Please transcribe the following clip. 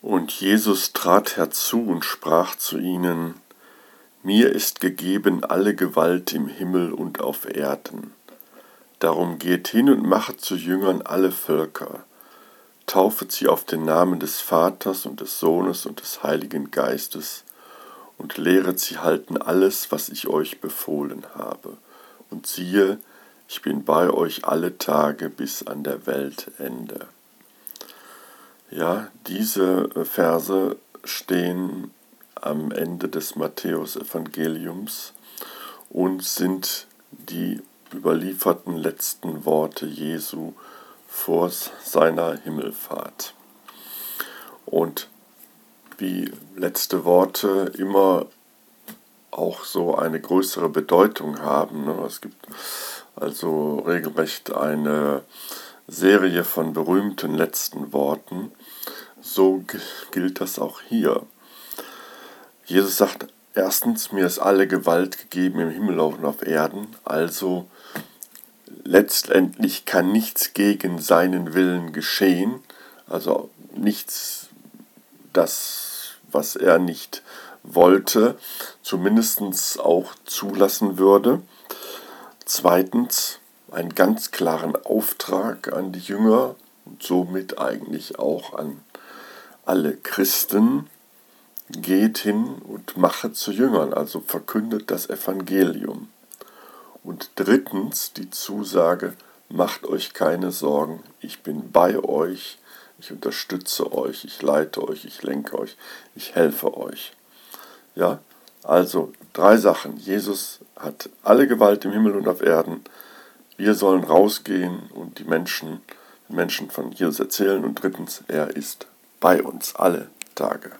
Und Jesus trat herzu und sprach zu ihnen, Mir ist gegeben alle Gewalt im Himmel und auf Erden. Darum geht hin und machet zu Jüngern alle Völker, taufet sie auf den Namen des Vaters und des Sohnes und des Heiligen Geistes und lehret sie halten alles, was ich euch befohlen habe. Und siehe, ich bin bei euch alle Tage bis an der Weltende. Ja, diese äh, Verse stehen am Ende des Matthäusevangeliums und sind die überlieferten letzten Worte Jesu vor seiner Himmelfahrt. Und wie letzte Worte immer auch so eine größere Bedeutung haben. Ne? Es gibt also regelrecht eine Serie von berühmten letzten Worten, so gilt das auch hier. Jesus sagt erstens, mir ist alle Gewalt gegeben im Himmel und auf Erden, also letztendlich kann nichts gegen seinen Willen geschehen, also nichts, das, was er nicht wollte, zumindest auch zulassen würde. Zweitens, einen ganz klaren Auftrag an die Jünger und somit eigentlich auch an alle Christen. Geht hin und mache zu Jüngern, also verkündet das Evangelium. Und drittens die Zusage, macht euch keine Sorgen, ich bin bei euch, ich unterstütze euch, ich leite euch, ich lenke euch, ich helfe euch. Ja, also drei Sachen. Jesus hat alle Gewalt im Himmel und auf Erden. Wir sollen rausgehen und die Menschen, Menschen von Jesus erzählen. Und drittens, er ist bei uns alle Tage.